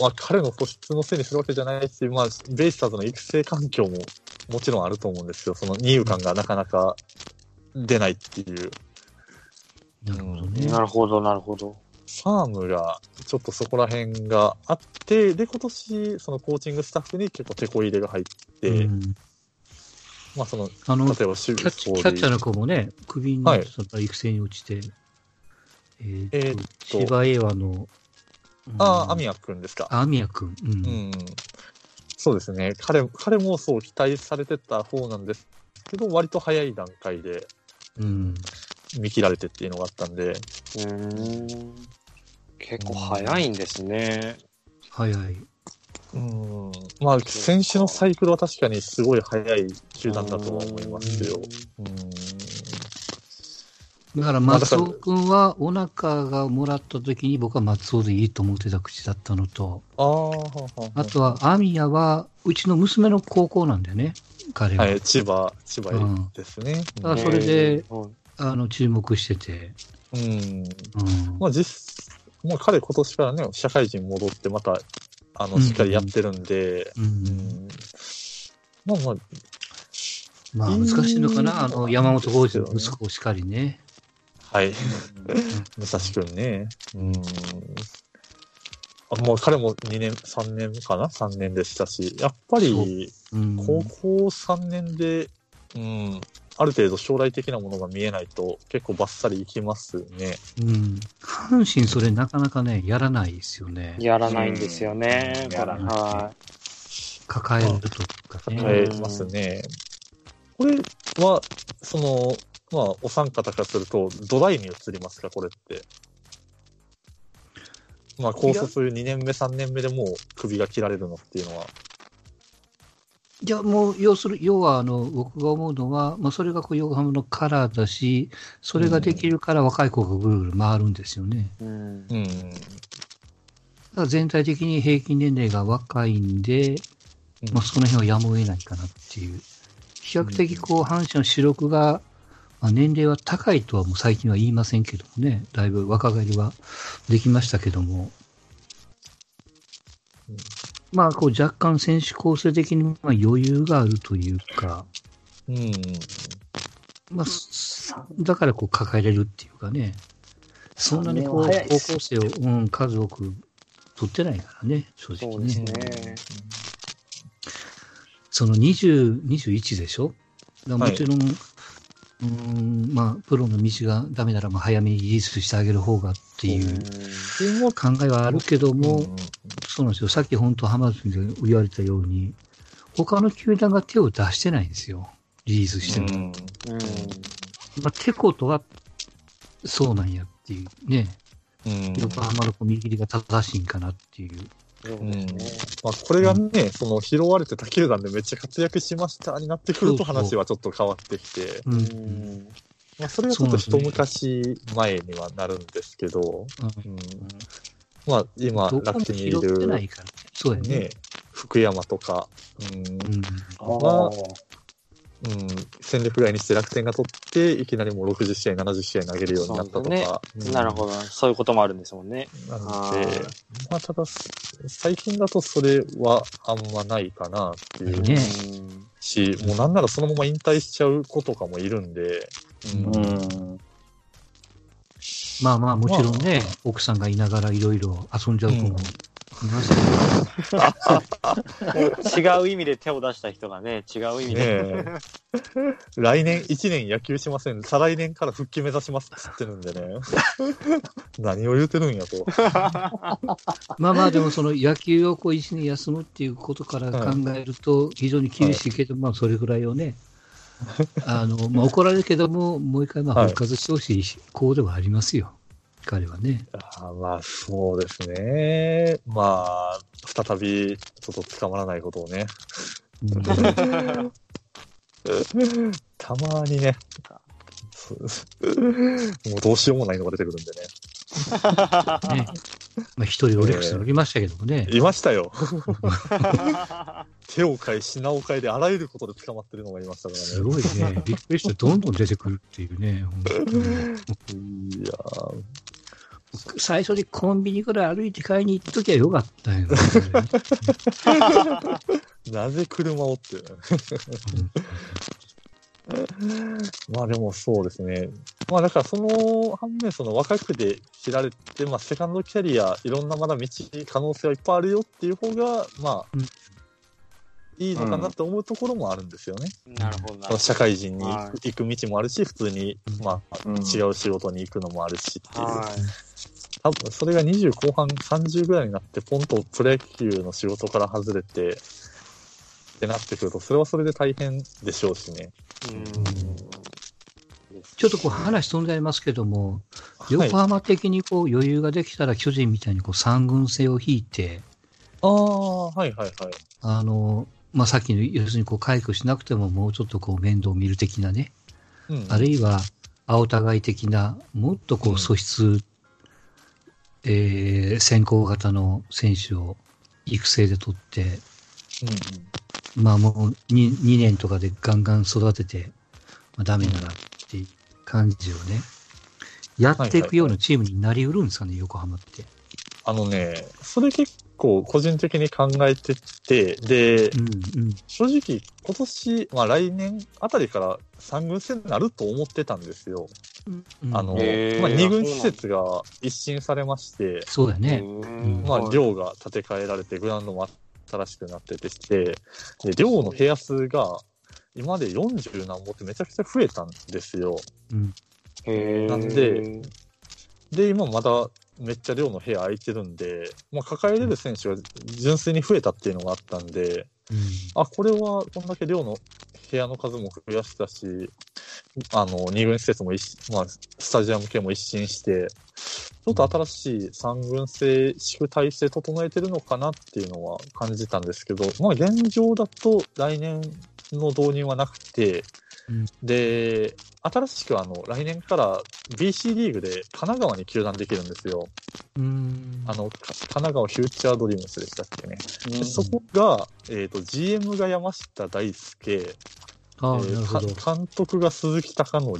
まあ、彼の素質のせいにするわけじゃないし、まあ、ベイスターズの育成環境ももちろんあると思うんですよ。その二遊間がなかなか出ないっていう。なるほどね。なるほど、なるほど。ファームがちょっとそこら辺があって、で、今年、そのコーチングスタッフに結構手こ入れが入って、うんまあ、その、あの、例えキャば守備ッチキャッチャーの子もね、首になはいっ育成に落ちて、えーえーとっ、と芝江和の、ああ、アミヤ。ヤ君ですか。アミヤ君。うん。うん。そうですね。彼、彼もそう期待されてた方なんですけど、割と早い段階でうん。見切られてっていうのがあったんで、うーん。結構早いんですね。早い。うん。まあ、選手のサイクルは確かにすごい早い球団だとは思いますよ。うん。だから松尾君は、お腹がもらった時に僕は松尾でいいと思ってた口だったのと、あとは、アミヤは、うちの娘の高校なんだよね、彼が。はい、千葉、千葉ですね。あそれでうんあの、注目してて。うん。うん。まあ、実、まあ、彼今年からね、社会人戻って、また、あの、うんしっかりやってるんで、う。うんん。まあまあ、まあ、難しいのかな、あの、山本浩二の息子しかりね。はい。武蔵くんね。うん。あもう彼も2年、3年かな ?3 年でしたし、やっぱり、うん。高校3年で、うん、ある程度将来的なものが見えないと結構バッサリいきますね。うん。阪神それなかなかね、やらないですよね。やらないんですよね。うんやらないは抱えるとかね。変えますね。これは、その、まあ、お三方からすると、土台に移りますか、これって。まあ、高卒2年目、3年目でもう首が切られるのっていうのは。いや、もう、要する、要は、あの、僕が思うのは、まあ、それがこう、横浜のカラーだし、それができるから若い子がぐるぐる回るんですよね。い。うん。うん。だから全体的に平均年齢が若いんで、まあ、その辺はやむを得ないかなっていう。比較的、こう、阪神の主力が、まあ、年齢は高いとはもう最近は言いませんけどもね、だいぶ若返りはできましたけども、うんまあ、こう、若干選手構成的にまあ余裕があるというか、うん。まあ、さだからこう抱えれるっていうかね、そんなにこう、高校生を、うん、数多く取ってないからね、正直そうですね。ね。その20、21でしょ？もちろん、うーん、まあ、プロの道がダメなら、まあ、早めにリリースしてあげる方がっていうっていうのは考えはあるけども、うんそうなんですよ。さっき本当浜田君で言われたように、他の球団が手を出してないんですよ。リリースしても。まあ、てことは、そうなんやっていうね。うん横浜の見切りが正しいんかなっていう。そううんですね。まあ、これがね、その拾われて他球団でめっちゃ活躍しましたになってくると話はちょっと変わってきて、う。うんん。まあ、それはちょっと一昔前にはなるんですけど、うんまあ、今、楽天にいる。そうやねね。、福山とか、うんうん。ああ。うん、戦力外にして楽天が取って、いきなりもう60試合、70試合投げるようになったとか。うんなるほど。そういうこともあるんですもんね。なのあでー、まあ、ただ、最近だとそれはあんまないかなっていう。ねうんし、もうなんならそのまま引退しちゃう子とかもいるんで、うんうん。まあまあ、もちろんね、奥さんがいながらいろいろ遊んじゃう子もいますけど、違う意味で手を出した人がね、違う意味ねで。え来年1年野球しません。再来年から復帰目指しますって言ってるんでね。何を言うてるんやと。まあまあ、でもその野球をこう一年休むっていうことから考えると、非常に厳しいけど、まあそれぐらいをね、あの、まあ怒られるけども、もう一回まあ復活してほしい子ではありますよ。彼はね。あまあ、そうですね。まあ、再び、ちょっと捕まらないことをね。うんたまにね。もうどうしようもないのが出てくるんでね。ねまあ一人オリックスにおりましたけどもね。いましたよ。手を変え、品を変えで、あらゆることで捕まってるのがいましたからね。すごいね。びっくりしてどんどん出てくるっていうね。いやー最初にコンビニから歩いて買いに行っときゃよかったよ。なぜ車をって。まあでもそうですね。まあだからその反面、その若くで知られて、まあセカンドキャリア、いろんなまだ道、可能性はいっぱいあるよっていう方が、まあ、うんいいのかなって思うところもあるんですよね。なるほど社会人には行く道もあるし、普通に、まあ、うん違う仕事に行くのもあるしっていう。はい。多分それが20後半30ぐらいになって、ポンとプロ野球の仕事から外れて、ってなってくると、それはそれで大変でしょうしね。うん。ちょっとこう話飛んじゃいますけども、はい横浜的にこう余裕ができたら巨人みたいにこう三軍制を引いて、ああ、はいはいはい。あの、まあ、さっきの、要するにこう回復しなくてももうちょっとこう面倒見る的なね、うん、あるいは青互い的な、もっとこうんう素質、えー先行型の選手を育成で取って、うんまあもう 2, 2年とかでガンガン育てて、まあ、ダメならって感じをね、やっていくようなチームになりうるんですかね、横浜って。あのね、それ結構個人的に考えてて、で、うんうん。正直今年、まあ来年あたりから3軍戦になると思ってたんですよ。うんあの、まあ2軍施設が一新されまして、そうだね。うんまあ寮が建て替えられて、グラウンドも新しくなっててして、で、寮の部屋数が今まで40何本ってめちゃくちゃ増えたんですよ。うん。なんで、で、今まだめっちゃ寮の部屋空いてるんで、まあ、抱えれる選手が純粋に増えたっていうのがあったんで、うん。あ、これはこんだけ寮の部屋の数も増やしたし、あの、二軍施設も一、まあ、スタジアム系も一新して、ちょっと新しい三軍制宿体制整えてるのかなっていうのは感じたんですけど、まあ現状だと来年の導入はなくて、うんで、新しくあの、来年から BC リーグで神奈川に球団できるんですよ。うん。あの、か神奈川フューチャードリームスでしたっけね。でそこが、えっ、と、GM が山下大輔、ああ、えー監督が鈴木貴則、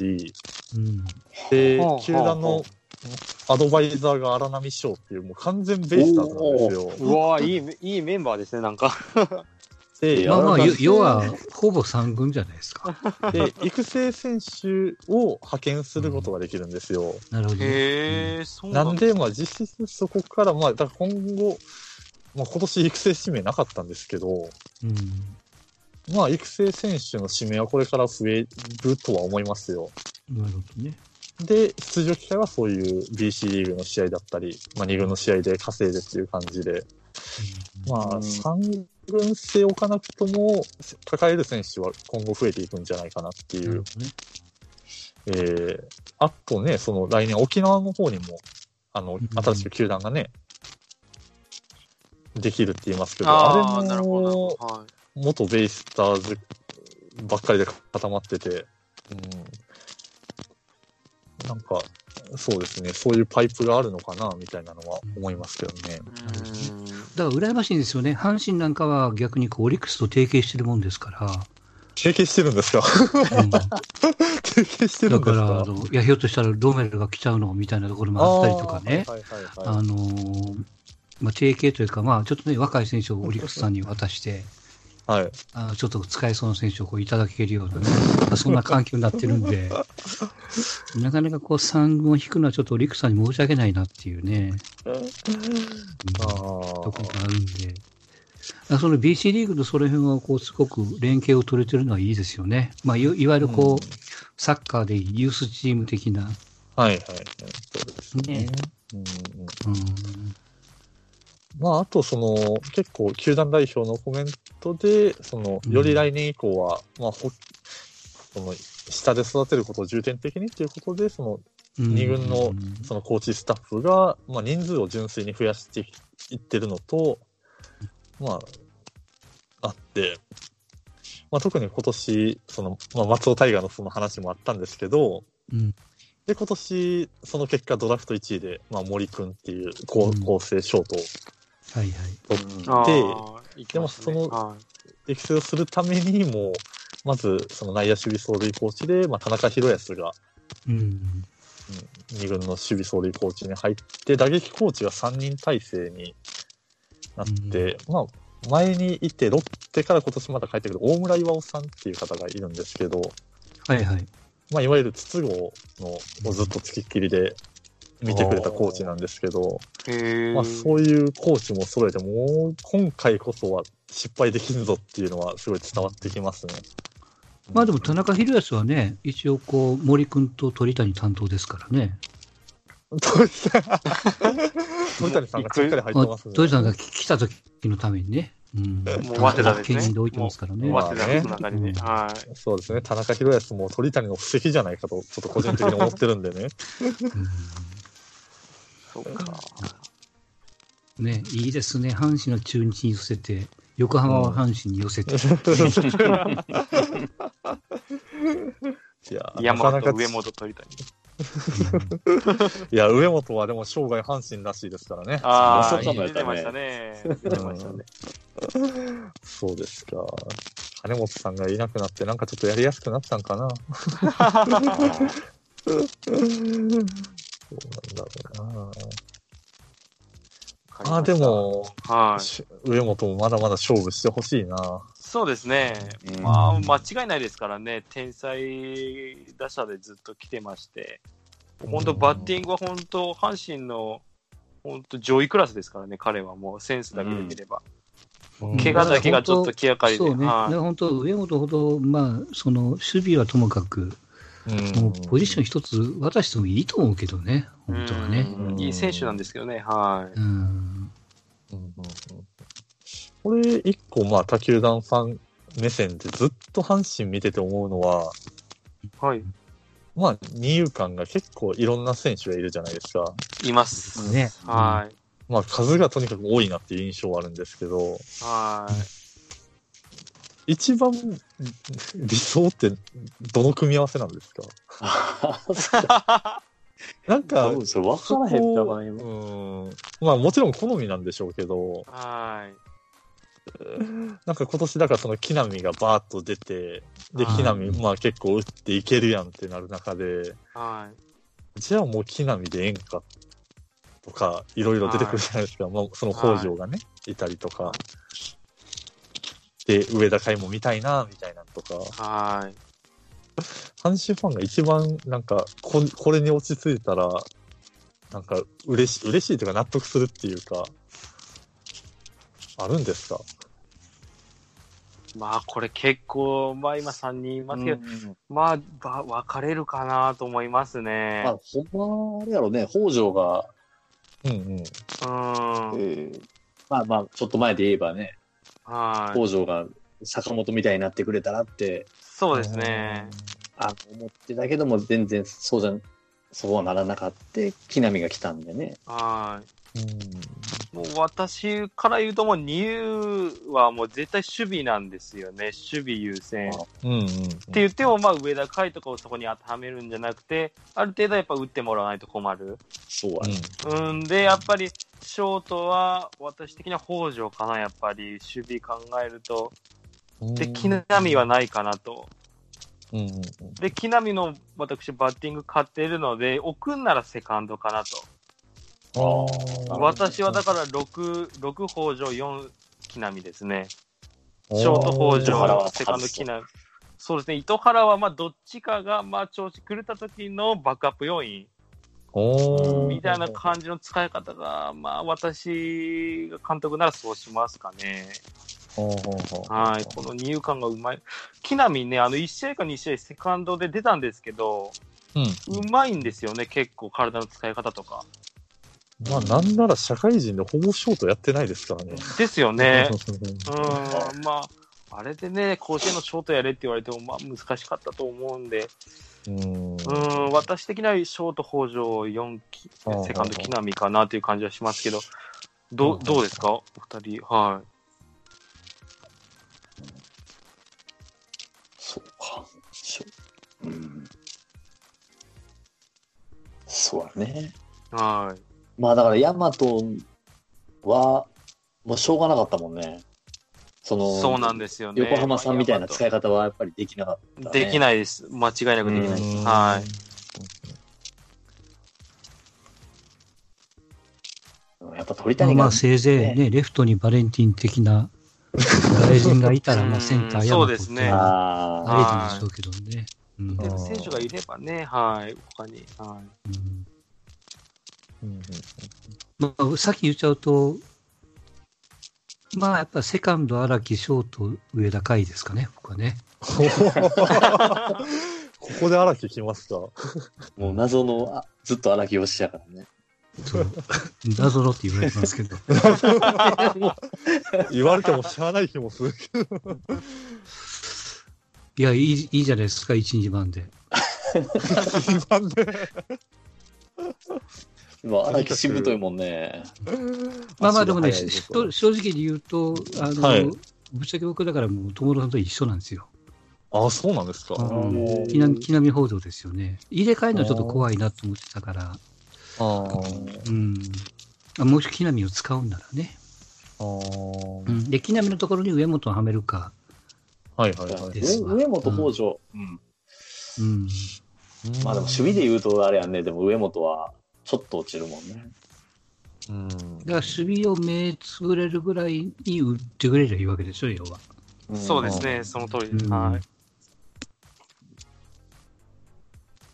うん。ではあ、球団はのアドバイザーが荒波翔っていう、もう完全ベイスターズなんですよ。うわいいめ、いいメンバーですね、なんか。で、まあまあ、要は、ほぼ三軍じゃないですか。で、育成選手を派遣することができるんですよ。なるほどね。へえ、そうなんで、まあ実質そこから、まあ、だから今後、まあ今年育成指名なかったんですけど、うん。まあ育成選手の指名はこれから増えるとは思いますよ。なるほどね。で、出場機会はそういう BC リーグの試合だったり、まあ2軍の試合で稼いでっていう感じで、まあうん3軍制置かなくとも、抱える選手は今後増えていくんじゃないかなっていうなるほどね。えー、あとね、その来年沖縄の方にも、あのん、新しく球団がね、できるって言いますけど、あれなるほど。も、は元ベイスターズばっかりで固まってて、うん。なんか、そうですね、そういうパイプがあるのかな、みたいなのは思いますけどね。い。うんだから羨ましいんですよね。阪神なんかは逆にこうオリックスと提携してるもんですから。提携してるんですか？うんだ提携してるんですか？ら、かあの、いや、ひょっとしたらロメルが来ちゃうのみたいなところもあったりとかね。あ。のーまあ、提携というか、まあ、ちょっとね、若い選手をオリックスさんに渡して、はい。あちょっと使えそうな選手をこういただけるようなね、まあそんな環境になってるんで、なかなかこう、三軍を引くのはちょっとオリックスさんに申し訳ないなっていうね、うん。あとこーろがあるんで、あその BC リーグとその辺はこう、すごく連携を取れてるのはいいですよね。まあ、いいわゆるこう、うん。サッカーでユースチーム的な、はいはいはい。そうですね。ね。うんうん。うん、まあ、あと、その、結構、球団代表のコメントで、その、うん。より来年以降は、まあ、ほ、その、下で育てることを重点的にっていうことで、その、うん。二軍のそのコーチスタッフが、まあ、人数を純粋に増やしていってるのと、まあ、あって、まあ、特に今年、その、まあ、松尾大河のその話もあったんですけど、うん。で、今年、その結果ドラフト1位で、まあ、森くんっていう高うん。構成ショートをはいはい。取って、でもそのはい育成をするためにも、まず、その内野守備走塁コーチで、まあ、田中宏康が、うん。2軍の守備走塁コーチに入って、打撃コーチが3人体制になって、まあ、前にいて、ロッテから今年また帰ってくる大村岩尾さんっていう方がいるんですけど、はいはい。まあ、いわゆる筒香のをずっとつきっきりで見てくれたコーチなんですけど。まあ、そういうコーチも揃えて、もう今回こそは失敗できんぞっていうのはすごい伝わってきますね。まあでも田中宏康はね、一応こう、森君と鳥谷担当ですからね。鳥谷さんがしっかり入ってますね。鳥谷さんが来た時のためにね。うん。もう早稲田ですね置いてますからね。まあ早稲田の中にね。うんはい。そうですね。田中宏康も鳥谷の布石じゃないかと、ちょっと個人的に思ってるんでね。そうか。うんね、いいですね。阪神の中日に寄せて、横浜は阪神に寄せて。いや、山なかなか本、上本、鳥谷。いや、上本はでも生涯阪神らしいですからね。ああ、そうかもや出てましたね。出てましたね。そうですか。金本さんがいなくなって、なんかちょっとやりやすくなったんかな。そうなんだろうな。ああ、でも、はい。し上本もまだまだ勝負してほしいな。そうですね。うんまあ、間違いないですからね。天才打者でずっと来てまして。本当バッティングは本当、阪神の、本当上位クラスですからね、彼はもうセンスだけで見れば。怪我だけがちょっと気がかりで。そうね。だはいから本当、上本ほど、まあ、その、守備はともかく、もうポジション一つ渡してもいいと思うけどね、本当はね。うんいい選手なんですけどね、はい。うん。うんうんうんこれ、一個、まあ、他球団ファン目線でずっと阪神見てて思うのは、はい。まあ、二遊間が結構いろんな選手がいるじゃないですか。います。ね。はい。まあ、数がとにかく多いなっていう印象はあるんですけど、はい。一番理想ってどの組み合わせなんですか？なんか多、分それ分からへんたまにも。うん。まあもちろん好みなんでしょうけど、はい。なんか今年だからその木浪がバーッと出て、で、はい木浪、まあ結構打っていけるやんってなる中で、はい。じゃあもう木浪でええんかとか、いろいろ出てくるじゃないですか。まあその北条がね、いたりとか。で、上田海も見たいな、みたいなのとか。はい。阪神ファンが一番なんかこ、これに落ち着いたら、なんか嬉しい、嬉しいというか納得するっていうか、あるんですか？まあ、これ結構、まあ今3人いますけど、うんまあ、ば分かれるかなと思いますね。まあ、ほんま、あれやろね、北条が、うんうん。うん。えーまあまあ、ちょっと前で言えばね、はい。北条が坂本みたいになってくれたらって、そうですね。あ思ってたけども、全然そうじゃん、そうはならなかった、木浪が来たんでね。はうん。い。もう私から言うともう二遊はもう絶対守備なんですよね。守備優先。っうんうん。て言っても、まあ上田海とかをそこに当てはめるんじゃなくて、ある程度やっぱ打ってもらわないと困る。そうはね。うんで、やっぱり、ショートは、私的には北条かな、やっぱり、守備考えると。うん。で、木浪はないかなと。うんうんうん。で、木浪の私、バッティング買っているので、置くんならセカンドかなと。私はだから6、6北条、4木浪ですね。ショート北条、セカンド木浪。そうですね、糸原はまあどっちかがまあ調子狂った時のバックアップ要因みたいな感じの使い方が、まあ私が監督ならそうしますかね。はい、この二遊間がうまい。木浪ね、あの1試合か2試合セカンドで出たんですけど、うん。うまいんですよね、結構体の使い方とか。まあ、なんなら社会人でほぼショートやってないですからね。ですよね。うん、まあ、あれでね、甲子園のショートやれって言われても、まあ難しかったと思うんで、うん。うん、私的にはショート北条4期、セカンド木浪かなという感じはしますけど、どう、どうですか？お二人。はそうか。うん。そうだね。い。はい。まあだから、ヤマトは、もうしょうがなかったもんね。その、そうなんですよね。横浜さんみたいな使い方はやっぱりできなかった、ね、できないです。間違いなくできないです。はい。やっぱ鳥谷が、まあ、せいぜいね、レフトにバレンティン的な外人がいたら、まあ、センターやそうですね。ありでしょうけどね。うん、選手がいればね、はい、他に。はい、うんまあ、さっき言っちゃうと、まあ、やっぱセカンド荒木、ショート上田海ですかね、僕はね。ここで荒木来ますか？もう謎の、あずっと荒木推しやからね。そう謎のって言われてますけど。言われてもしゃあない気もするけど。いや、いいいいじゃないですか、1、2番で。一番で。今、荒木しぶといもんね。まあまあでもね、正直に言うと、あの、はいぶっちゃけ僕だからもう友野さんと一緒なんですよ。あ、そうなんですか。木並木並報道ですよね。入れ替えるのちょっと怖いなと思ってたから、あうん。あもし木並を使うんならね。あー。うん。で、木並のところに上本をはめるか。はいはいはい。ですわ上本北条。うん。うん。まあでも守備で言うとあれやんね。でも上本はちょっと落ちるもんね。うん。だから守備を目つぶれるぐらいに打ってくれりゃいいわけでしょ、要は。い。そうですね、その通りです。うんはい。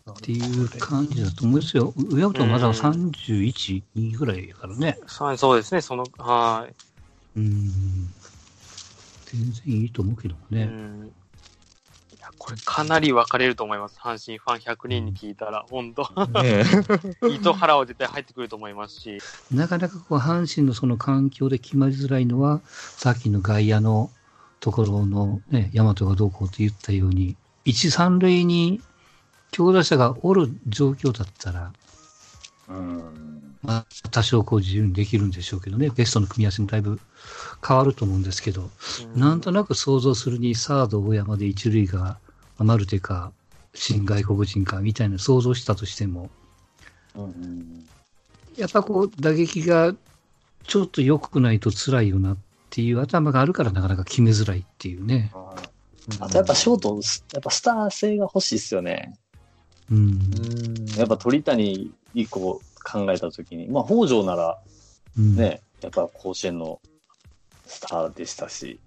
っていう感じだと思うんですよ。上本はまだ31、2ぐらいやからね。はいそうですね、その、はい。うん。全然いいと思うけどもうね。んこれかなり分かれると思います。阪神ファン100人に聞いたら、本当ね糸原は絶対入ってくると思いますし。なかなかこう、阪神のその環境で決まりづらいのは、さっきの外野のところのね、大和がどうこうと言ったように、一三塁に強打者がおる状況だったら、うん。まあ、多少こう自由にできるんでしょうけどね、ベストの組み合わせもだいぶ変わると思うんですけど、うなんとなく想像するに、サード、大山で一塁が、まあマルテか、新外国人かみたいな想像したとしても、うん。やっぱこう、打撃がちょっと良くないと辛いよなっていう頭があるからなかなか決めづらいっていうね。あとやっぱショート、やっぱスター性が欲しいっすよね。うん。うんやっぱ鳥谷以降考えたときに、まあ北条ならうん、ね、やっぱ甲子園のスターでしたし、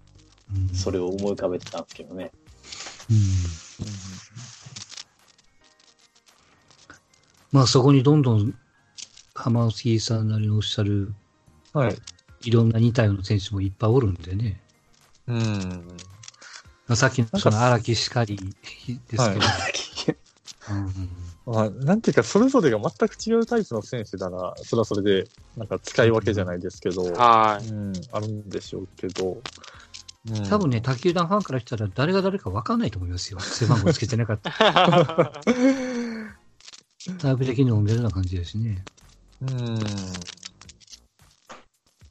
うん、それを思い浮かべてたんですけどね。うん。まあそこにどんどん浜内さんなりのおっしゃる、はい。いろんな似たような選手もいっぱいおるんでね。うん。まあ、さっきのその荒木しかりですけど、うんまあ、なんていうか、それぞれが全く違うタイプの選手なら、それはそれで、なんか使い分けじゃないですけど、はい。うん、あるんでしょうけど、うん多分ね、他球団ファンからしたら誰が誰か分かんないと思いますよ。背番号つけてなかった。タイプ的にも同じような感じですね。うん。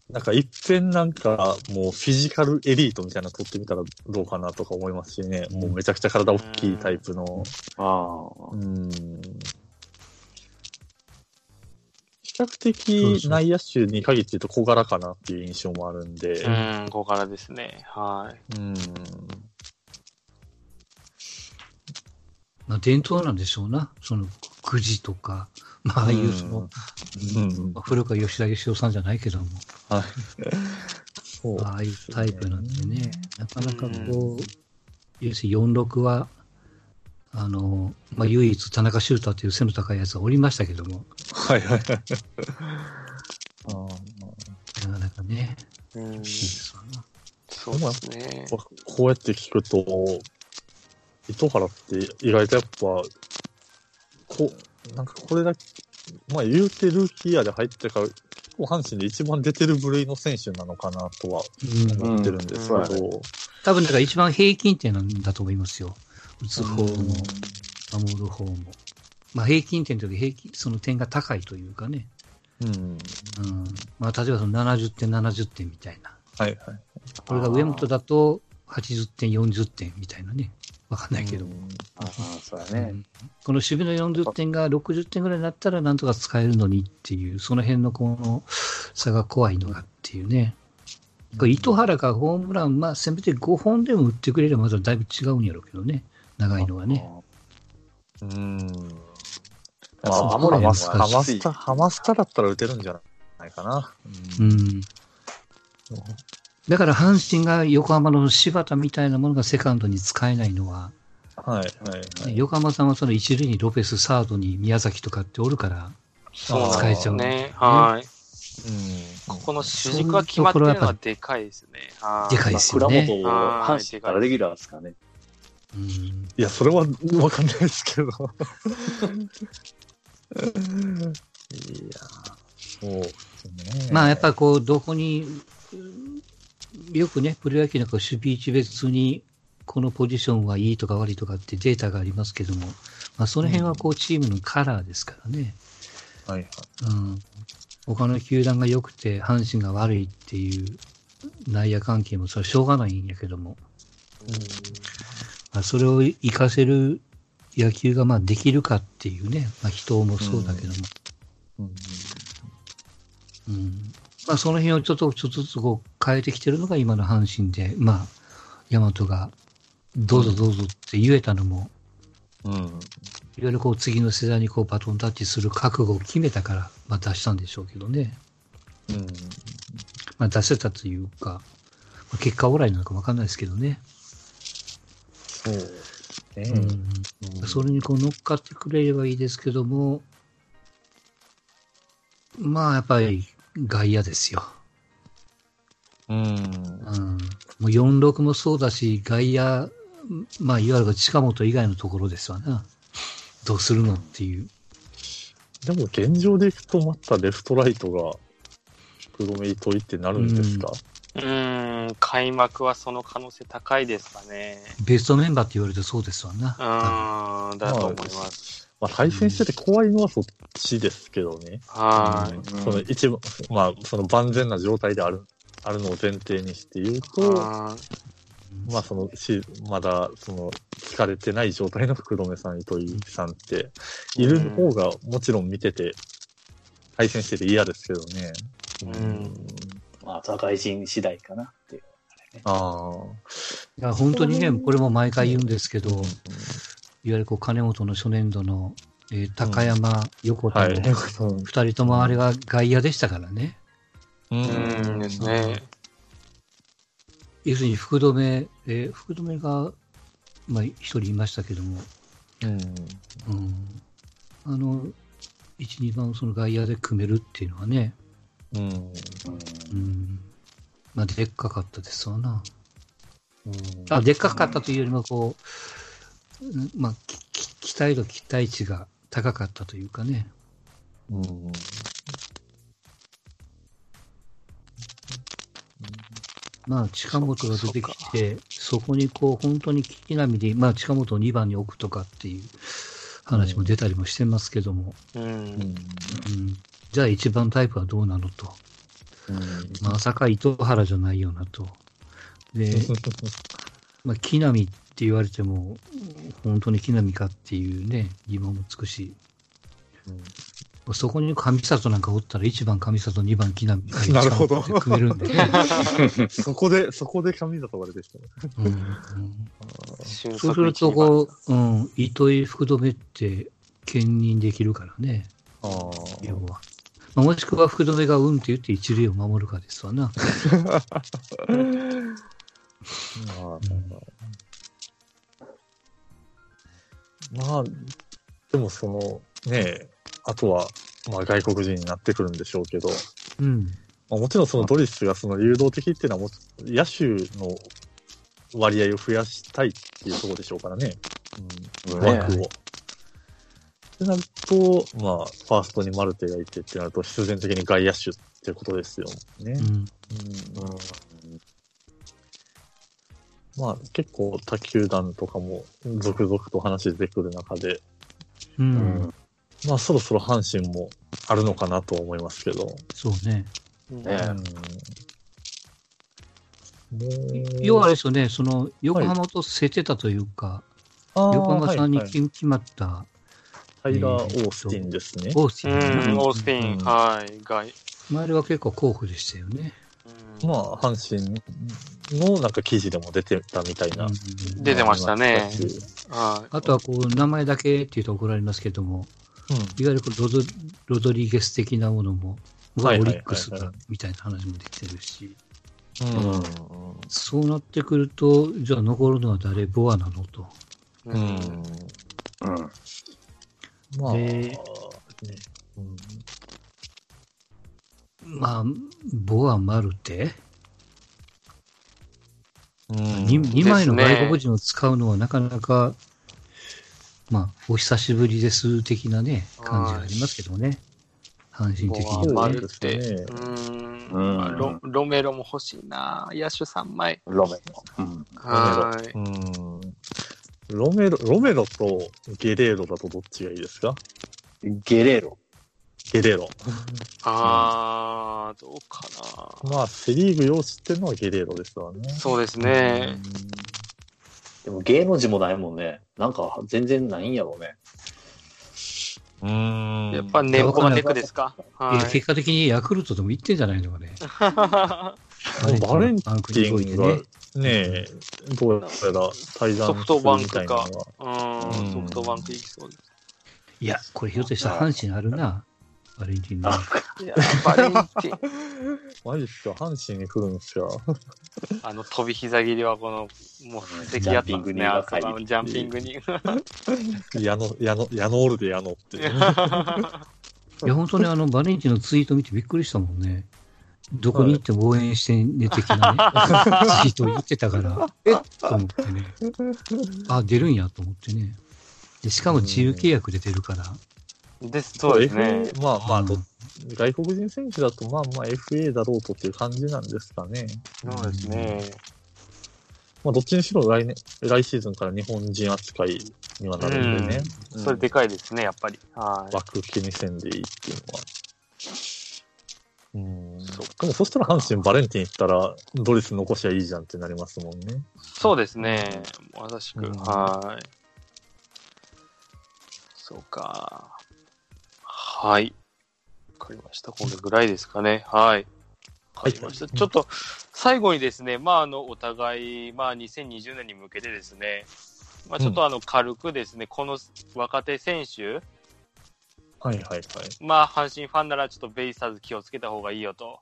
なんか一遍なんかもうフィジカルエリートみたいなの取ってみたらどうかなとか思いますしね。もうめちゃくちゃ体大きいタイプの。ああ。うん。比較的内野手に限って言うと小柄かなっていう印象もあるんで。うん、ここからですね。はい。うん。まあ、伝統なんでしょうな。その、くじとか、まあ、ああいうその、うん。まあ古川吉田義雄さんじゃないけども、はい。そう。ああいうタイプなんでね、なかなかこう、要するに46は、あの、まあ、唯一田中修太という背の高いやつがおりましたけども、はいはいはい。あーなかなかね、うん、いいですわな。そうですね。ここうやって聞くと、糸原って意外とやっぱ、こう、なんかこれだけ、まあ言うてルーキーイヤーで入ってから、結構阪神で一番出てる部類の選手なのかなとはうん思ってるんですけうんど、多分だから一番平均点なんだと思いますよ。打つ方も、うん守る方も。まあ平均点というか平均、その点が高いというかね。うん。うん。まあ例えばその70点、70点みたいな。はいはい。これが上本だと80点、40点みたいなね。わかんないけども。ああ、そうやうね。んこの守備の40点が60点ぐらいになったらなんとか使えるのにっていう、その辺のこの差が怖いのがっていうね。これ糸原がホームラン、まあせめて5本でも打ってくれればまだだいぶ違うんやろうけどね。長いのはね。うん。あまあ、守れハマスタ、ハマスタ、ハマスタだったら打てるんじゃないかな。ううんん。だから阪神が横浜の柴田みたいなものがセカンドに使えないのは、はい、はい、はい。横浜さんはその一塁にロペス、サードに宮崎とかっておるから、使えちゃうね。はい。うん。ここの主軸が決まってるのはでかいですね。はいでかいまあですよね。倉本、阪神からレギュラーですかね。うんいや、それはわかんないですけど。いや、そうですね。まあやっぱりこう、どこに、うんよくね、プロ野球なんか守備位置別に、このポジションはいいとか悪いとかってデータがありますけども、まあその辺はこうチームのカラーですからね。はいはい。うん。他の球団が良くて阪神が悪いっていう内野関係もそれはしょうがないんやけども、まあ、それを活かせる野球がまあできるかっていうね、まあ人もそうだけども、うんうんまあ、その辺をちょっと、ちょっとずつこう変えてきてるのが今の阪神で、まあ、大和が、どうぞどうぞって言えたのも、うん。いわゆるこう次の世代にこうバトンタッチする覚悟を決めたから、まあ出したんでしょうけどね。うん。まあ出せたというか、まあ、結果オーライなのかわかんないですけどね。そうね。うん。それにこう乗っかってくれればいいですけども、まあやっぱり外野ですよ。うん。うん。もう46もそうだし、外野、まあいわゆる近本以外のところですわな。どうするのっていう。でも現状でいくとまたレフトライトが福留糸井ってなるんですか、うーん、開幕はその可能性高いですかね。ベストメンバーって言われてそうですわな。うーん、だと思います。まあ対戦してて怖いのはそっちですけどね。はうんその一番、まあその万全な状態である、あるのを前提にして言うい。と、はまあそのし、まだその聞かれてない状態の福留さん、糸井さんって、いる方がもちろん見てて、対戦してて嫌ですけどね。うんまあ、社会人次第かなっていう。ああ。いや本当にね、これも毎回言うんですけど、うんいわゆるこう金本の初年度の、えー高山、横田はい。の二人ともあれが外野でしたからね。うい。うんですね。要するに福留、えー福留が、まあ一人いましたけども、うん。うん、あの、1、2番をその外野で組めるっていうのはね、うん。うん、まあでっかかったですわな。うんあ、でっかかったというよりもこう、うんまあ、期待度、期待値が高かったというかね。うん。まあ、近本が出てきて、そこにこう、本当に木並で、まあ、近本を2番に置くとかっていう話も出たりもしてますけども、う。うんん。うん、じゃあ1番タイプはどうなのと。まさか糸原じゃないよなと。で、まあ、木並って言われても、本当に木並かっていうね、疑問もつくし、そこに上里なんかおったら1番上里、2番木並がなるほど組めるんで、そこで、そこで神里が出てきたね。うんうん俊そうすると、こう、うん、糸井福留って兼任できるからね、ああ。要は。まあ、もしくは福留がうんって言って一塁を守るかですわな。まあ、でもその、ねえ、あとは、まあ外国人になってくるんでしょうけど、うん。まあ、もちろんそのドリスがその流動的っていうのはもう、野手の割合を増やしたいっていうところでしょうからね。うん、ね枠を。ってなると、まあ、ファーストにマルテがいてってなると、必然的に外野手ってことですよね。うん。うんまあ、結構他球団とかも続々と話出てくる中で、うん。まあそろそろ阪神もあるのかなと思いますけど。そうね。うんねうん、要はあれですよね、その、横浜と競ってたというか、あー横浜さんにはいはい決まった、タイラー・オースティンですね。オーステうィンオースティン、うんはい、外。まああれは結構候補でしたよね。うんまあ、阪神のなんか記事でも出てたみたいな。うん出てましたねあとはこう、名前だけっていうと怒られますけども、いわゆるこうロドロドリゲス的なものも、がオリックスがみたいな話も出てるし、うん。そうなってくると、じゃあ残るのは誰、ボアなの？と。ううん。うん。まあ、でねうんまあ、ボア、マルテ、うん。2, 二枚の外国人を使うのはなかなか、まあ、お久しぶりです的なね、感じがありますけどね。阪神的ボアにはね。マルそうんうんまあロロメロも欲しいな。野手3枚。ロメロ。うん。はーい。うん。ロメロ、ロメロとゲレーロだとどっちがいいですか？ゲレーロ。ゲレーロ。あー、どうかな。まあ、セリーグ用知ってるのはゲレーロですわね。そうですね。でも芸の字もないもんね。なんか全然ないんやろうね。うん。やっぱネッコがネックですか？はいや結果的にヤクルトでも行ってんじゃないのかね。バレンティンがね。ねえ、どうやら対談ソフトバンクかするみたいなのがうん、うんソフトバンク行きそうです。いや、これひょっとしたら阪神あるな。バレンティンね。いや、バレンティン、マジっすか阪神に来るんですかあの飛び膝切りはこの、もう素敵やったんですね、ジャンピングにあそこのジャンピングに。矢野、矢野、矢野オールで矢野って。いや、本当にあの、バレンティンのツイート見てびっくりしたもんね。どこに行っても応援してね、的なね、ツイートを言ってたから、えっと思ってね。あ、出るんやと思ってね。で、しかも自由契約で出るから。です、そうですね。まあまあ、どうん外国人選手だとまあまあ FA だろうとっていう感じなんですかね。そうですね。まあどっちにしろ来年、来シーズンから日本人扱いにはなるんでね。それでかいですね、やっぱり。はい。枠気にせんでいいっていうのは。うん。でもそしたら阪神バレンティン行ったらドレス残しゃいいじゃんってなりますもんね。そうですね。まさしく。うんはい。そうか。はい。わかりました。これぐらいですかね。はい。わかりました。ちょっと、最後にですね、まあ、あの、お互い、まあ、2020年に向けてですね、まあ、ちょっとあの、軽くですね、この若手選手、はいはいはい。まあ、阪神ファンならちょっとベイスターズ気をつけた方がいいよと。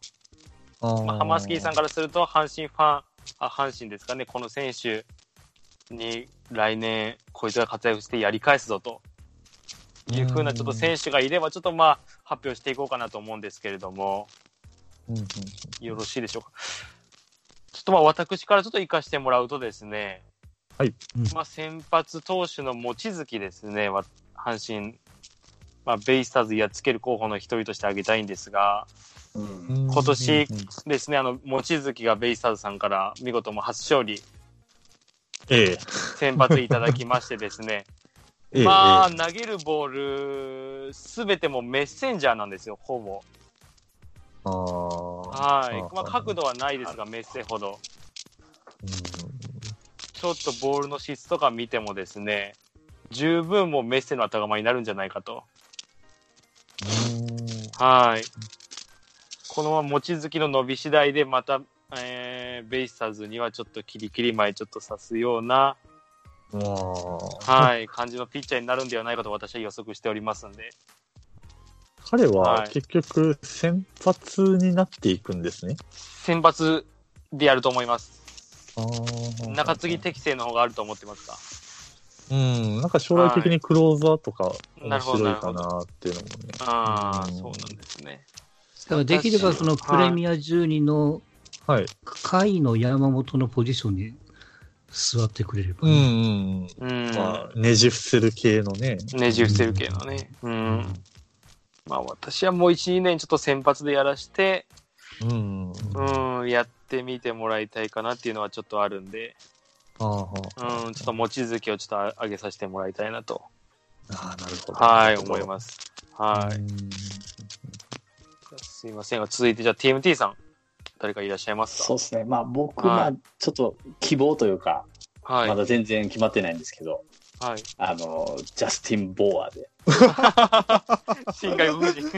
あまあ、ハマスキーさんからすると、阪神ファン、あ、阪神ですかね、この選手に来年、こいつが活躍してやり返すぞと。いうふうなちょっと選手がいれば、ちょっとまあ、発表していこうかなと思うんですけれども、うんうんよろしいでしょうか。ちょっとまあ、私からちょっと行かしてもらうとですね、はい。うん。まあ、先発投手の望月ですね、わ阪神、まあ、ベイスターズやっつける候補の一人として挙げたいんですが、うん。うん今年ですね、あの、望月がベイスターズさんから見事も初勝利、ええ。先発いただきましてですね、ええまあ、え投げるボール、すべてもメッセンジャーなんですよ、ほぼ。はい。まあ、角度はないですが、メッセほど。ちょっとボールの質とか見てもですね、十分もうメッセの頭になるんじゃないかと。はい。このまま望月の伸び次第で、また、えー、ベイスターズにはちょっとキリキリ前ちょっと刺すような。はい、感じのピッチャーになるんではないかと私は予測しておりますんで。彼ははい結局先発になっていくんですね。選抜でやると思います。中継ぎ適正の方があると思ってますか？うん。なんか将来的にクローザーとか面白いかなっていうのもね。ああ、うんそうなんですね。だからできればそのプレミア12のはい。下位の山本のポジションに座ってくれればうんね、うんうん。うん。まあ、ねじ伏せる系のね。ねじ伏せる系のね。うん。まあ私はもう1、2年ちょっと先発でやらして、うん。あうん、やってみてもらいたいかなっていうのはちょっとあるんで、あ、うん、ちょっと望月をちょっと上げさせてもらいたいなと、ああ、なるほど。はい、思います。はい。うんすいませんが、続いてじゃあ TMT さん、誰かいらっしゃいますか？そうですね。まあ僕、はちょっと希望というか、はい。まだ全然決まってないんですけど、はい。あの、ジャスティン・ボーアで。新外国人。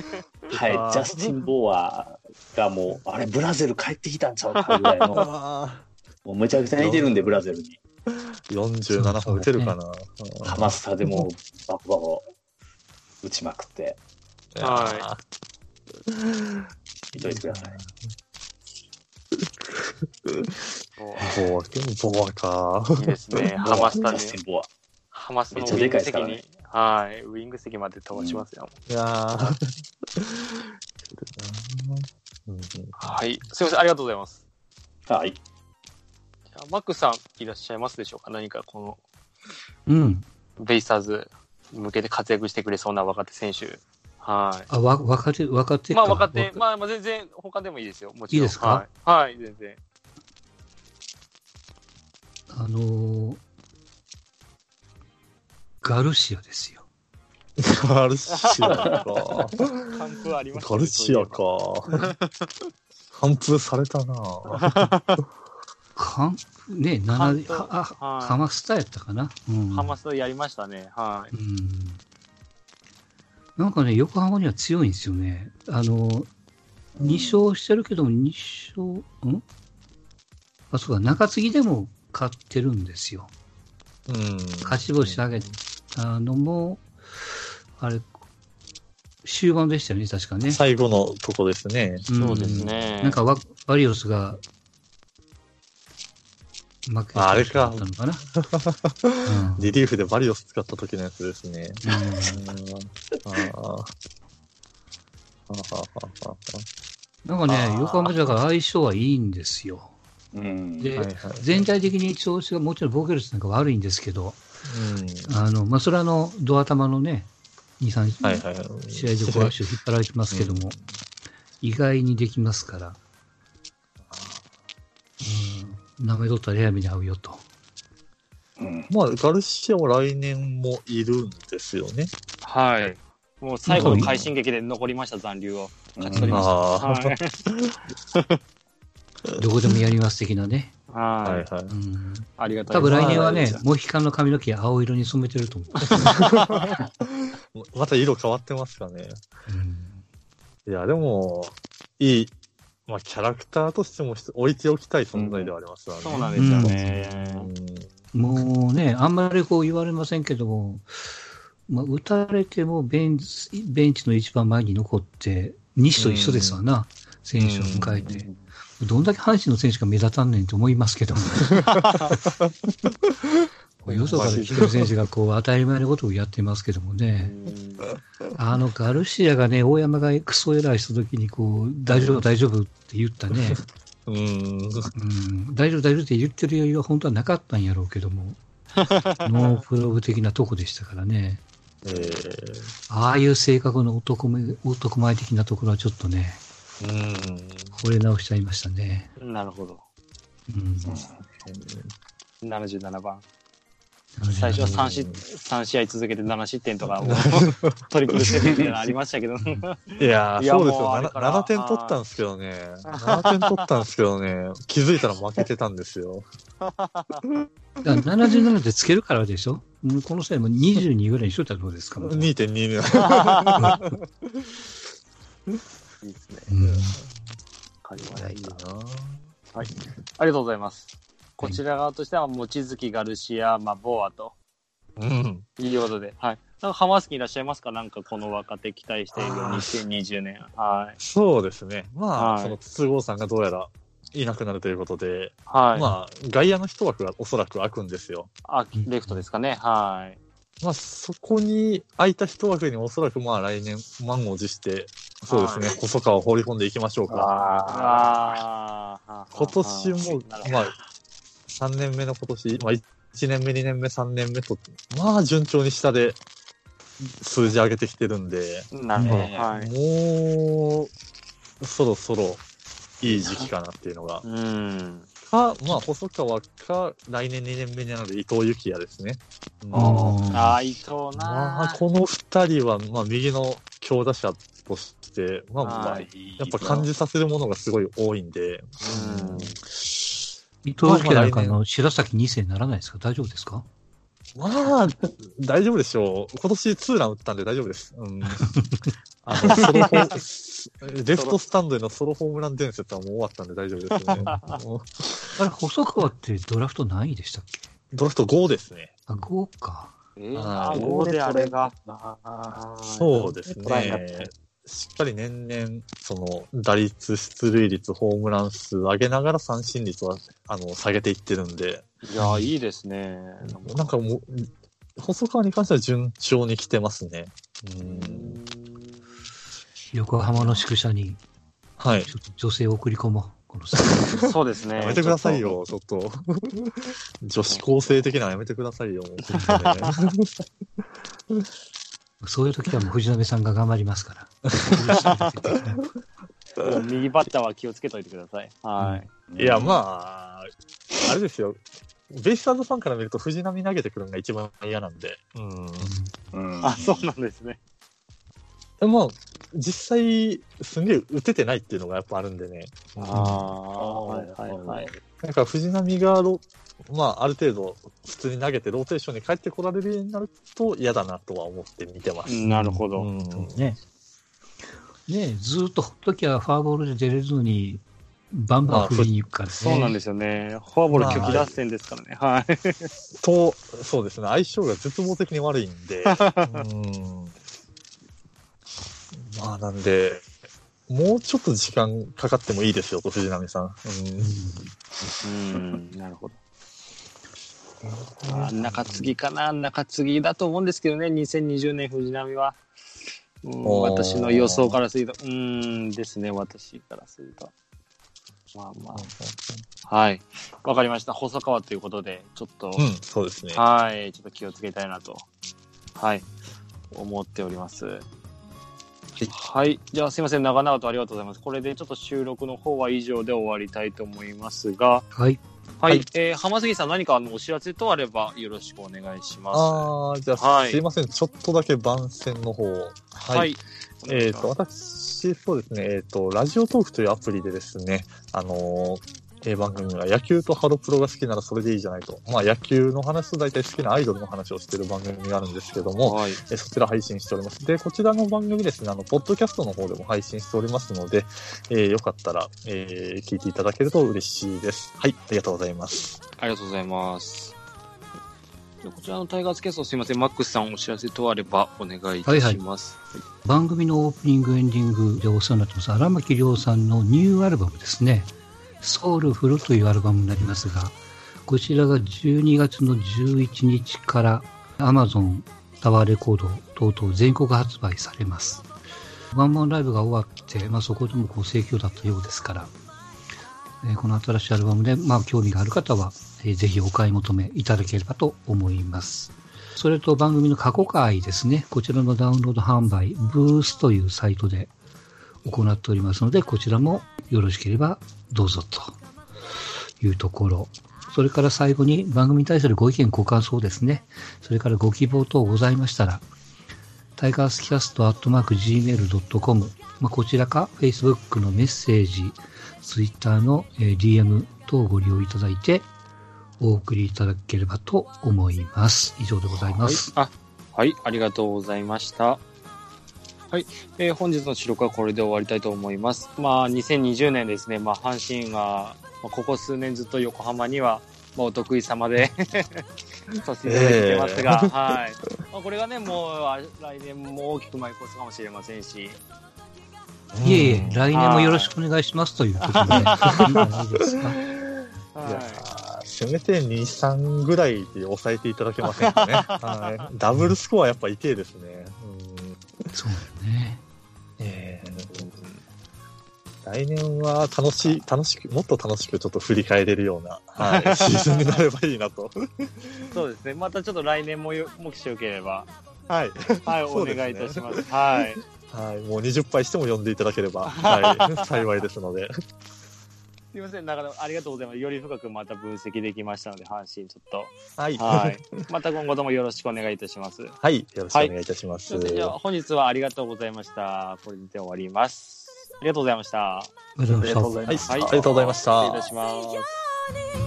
はい、ジャスティン・ボーアがもう、あれ、ブラゼル帰ってきたんちゃうかぐらいの、あもうめちゃくちゃ似てるんで、ブラゼルに。あ、47本打てるかな。ハマスタでもうバコバコ打ちまくって。は見といてください。ボア、ボアか。いいですね。ハマスタね。ボア。ハマスタのめっちゃでウィング席かいですからねに、はい、ウィング席まで飛ばしますよ。いやー。うんはい。すいません、ありがとうございます。はい。マックさんいらっしゃいますでしょうか？何かこのうん。ベイスターズ向けて活躍してくれそうな若手選手。はい。あ、わ、若手、若手か。まあ若手、若まあまあ全然他でもいいですよ。もちろん。いいですか？はい、はい、全然。あのーガルシアですよ。ガルシアか。完封ありましたガルシアか。完封 されたなかん、ね、関七東あ、あはいハマスタやったかな？うん。ハマスタやりましたね。はい。うん。なんかね、横浜には強いんですよね。あの、2勝してるけども、2勝、ん？あ、そうか、中継ぎでも勝ってるんですよ。うん。勝ち星上げたのも、あれ、終盤でしたよね、確かね。最後のとこですね。んそうですね。なんかワ、ワリオスが、負けああれかだったのかな。うんリリーフでバリオス使った時のやつですね。うんあなんかね横浜だから相性はいいんですよ。うん。でーはいはい全体的に調子がもちろん防御率なんか悪いんですけど、うんあの、まあ、それはあの、ドア玉のね、2、3、はいはい。試合でこう 足を引っ張られてますけども、意外にできますから、うん、舐めとったらレアミに合うよと。うん。まあ、ガルシアは来年もいるんですよね。はい。もう最後の快進撃で残りました、残留を。勝ち取りました。どこでもやります的なね。はい。はいはい。うん、ありがたい多分来年はねはい、モヒカンの髪の毛青色に染めてると思う。また色変わってますかね。うんいや、でも、いい、まあ、キャラクターとしても置いておきたい存在ではありますわね。そうなんですよね。うんもうね、あんまりこう言われませんけども、まあ、打たれてもベンチベンチの一番前に残って、西と一緒ですわな、選手を迎えて。どんだけ阪神の選手が目立たんねんと思いますけども。よそから来てる選手がこう当たり前のことをやってますけどもね。あのガルシアがね、大山がクソエラーした時にこう、大丈夫大丈夫って言ったね。うん。うん、大丈夫大丈夫って言ってる余裕は本当はなかったんやろうけども。ノープロブ的なとこでしたからね。えーああいう性格の男前男前的なところはちょっとね、うん。惚れ直しちゃいましたね。なるほど。うん、77番。最初は3試三試合続けて7失点とか、もう トリプルセブンみたいなのありましたけど、いやー、いやそうですよ。もうあれ 7, から点取ったんですけどね。7点取ったんですけどね。気づいたら負けてたんですよ。だから77でつけるからでしょ？この際も22ぐらいにしといたらどうですか、もう2.2ね。いいですね。うんわかりました。いいなありがとうございます。こちら側としては、望月ガルシア、まあ、ボアとうん。いうことで、はい。なんかハマスキいらっしゃいますか？なんかこの若手期待しているあ2020年。はい。そうですね。まあ、はいその筒香さんがどうやらいなくなるということで、はい。まあ、外野の一枠がおそらく空くんですよ。あ、レフトですかね。はい。まあ、そこに空いた一枠におそらくまあ来年満を持して、そうですね、はい細川を放り込んでいきましょうか。ああ。今年もまあ、3年目の今年、まあ、1年目、2年目、3年目と、まあ、順調に下で数字上げてきてるんで、なるほど。ねはい。もう、そろそろいい時期かなっていうのが。うん。か、まあ、細川か、来年2年目になる伊藤幸也ですね。うんあーああ、伊藤なまあ、この二人は、まあ、右の強打者として、まあ、はいやっぱ感じさせるものがすごい多いんで、うん伊藤家なんかの白崎2世にならないですか？大丈夫ですか？まあ、大丈夫でしょう。今年ツーラン打ったんで大丈夫です。うん。あの、ソロホー レフトスタンドへのソロホームラン伝説はもう終わったんで大丈夫ですね。あれ、細川ってドラフト何位でしたっけ？ドラフト5ですね。あ、5か。えー、あーあー、5であれが。そうですねて。しっかり年々、その、打率、出塁率、ホームラン数上げながら三振率は、あの、下げていってるんで、いやー、いいですね。なんかもう、細川に関しては順調に来てますね。うん。横浜の宿舎に、はい。ちょっと女性を送り込もう。この際 そうですね。やめてくださいよ、ちょっと。女子高生的なのやめてくださいよ、そういう時はもう藤波さんが頑張りますから。右バッターは気をつけといてください。はい。いや、まあ、あれですよ。ベイスターズファンから見ると藤波投げてくるのが一番嫌なんで。うん。うんあ、そうなんですね。でも、実際、すんげえ打ててないっていうのがやっぱあるんでね。ああ、はいはいはい。なんか藤波がロ、まあ、ある程度、普通に投げてローテーションに帰ってこられるようになると嫌だなとは思って見てます。なるほど。うんね。ねずーっとほっときゃファーボールで出れずに、バンバン振りに行くからね。そうなんですよね。フォアボール拒否脱線ですからね。はい。と、そうですね、相性が絶望的に悪いんで、うんまあなんで、もうちょっと時間かかってもいいですよと、藤波さん。うん、なるほど。あ中継ぎかな中継ぎだと思うんですけどね、2020年藤波は。うん、私の予想からすると、うんですね、私からすると。まあまあ、はい。わかりました。細川ということで、ちょっと、うん、そうですね。はい、ちょっと気をつけたいなと、はい、思っております。はい。じゃあ、すいません。長々とありがとうございます。これでちょっと収録の方は以上で終わりたいと思いますが、はい。はい。はいえー浜杉さん何かあのお知らせとあればよろしくお願いします。ああ、じゃあ、はいすいません。ちょっとだけ番宣の方を。は。はいえっ、と、私、そうですね、えっ、と、ラジオトークというアプリでですね、あのーえー番組が野球とハロプロが好きならそれでいいじゃないと。まあ野球の話と大体好きなアイドルの話をしている番組があるんですけども、はい。えーそちら配信しております。で、こちらの番組ですね、あの、ポッドキャストの方でも配信しておりますので、えーよかったら、えー聞いていただけると嬉しいです。はい、ありがとうございます。ありがとうございます。でこちらのタイガースキャストすいません。マックスさんお知らせとあればお願いいたします。番組のオープニング、エンディングでお世話になってます、荒牧亮さんのニューアルバムですね。ソウルフルというアルバムになりますが、こちらが12月の11日から Amazon タワーレコード等々全国発売されます。ワンマンライブが終わって、まあ、そこでもこう盛況だったようですから、えーこの新しいアルバムで、まあ、興味がある方は、えーぜひお買い求めいただければと思います。それと番組の過去回ですね、こちらのダウンロード販売、ブースというサイトで行っておりますので、こちらもよろしければどうぞというところ。それから最後に番組に対するご意見、ご感想ですね。それからご希望等ございましたら、タイガースキャストアットマーク Gmail.com、まあ、こちらか Facebook のメッセージ、Twitter のえー DM 等をご利用いただいて、お送りいただければと思います。以上でございます。はい。あ、はい。ありがとうございました。はい。えー本日の収録はこれで終わりたいと思います。まあ、2020年ですね。まあ、阪神が、まあ、ここ数年ずっと横浜には、まあ、お得意様で させていただいてますが、はい。まあ、これがね、もう、あ来年も大きく舞い越すかもしれませんし、いえいえ、来年もよろしくお願いしますということで、いいんじゃないですか。いやせめて2、3ぐらいで抑えていただけませんかね。はい、ダブルスコアやっぱ痛いですね。うんそうだね。えー来年は楽しい、楽しく、もっと楽しくちょっと振り返れるような、はい、シーズンになればいいなと。い。そうですね。またちょっと来年もよ、もしよければ、はい。はい、お願いいたします。はい。はい。もう20杯しても呼んでいただければ、はい。幸いですので。すいません、だからありがとうございます。より深くまた分析できましたので、阪神ちょっと。はい。はい。また今後ともよろしくお願いいたします。はい。よろしくお願いいたします。すいじゃあ本日はありがとうございました。これにて終わります。ありがとうございました。ありがとうございましたはい。ありがとうございました。失礼いたします。「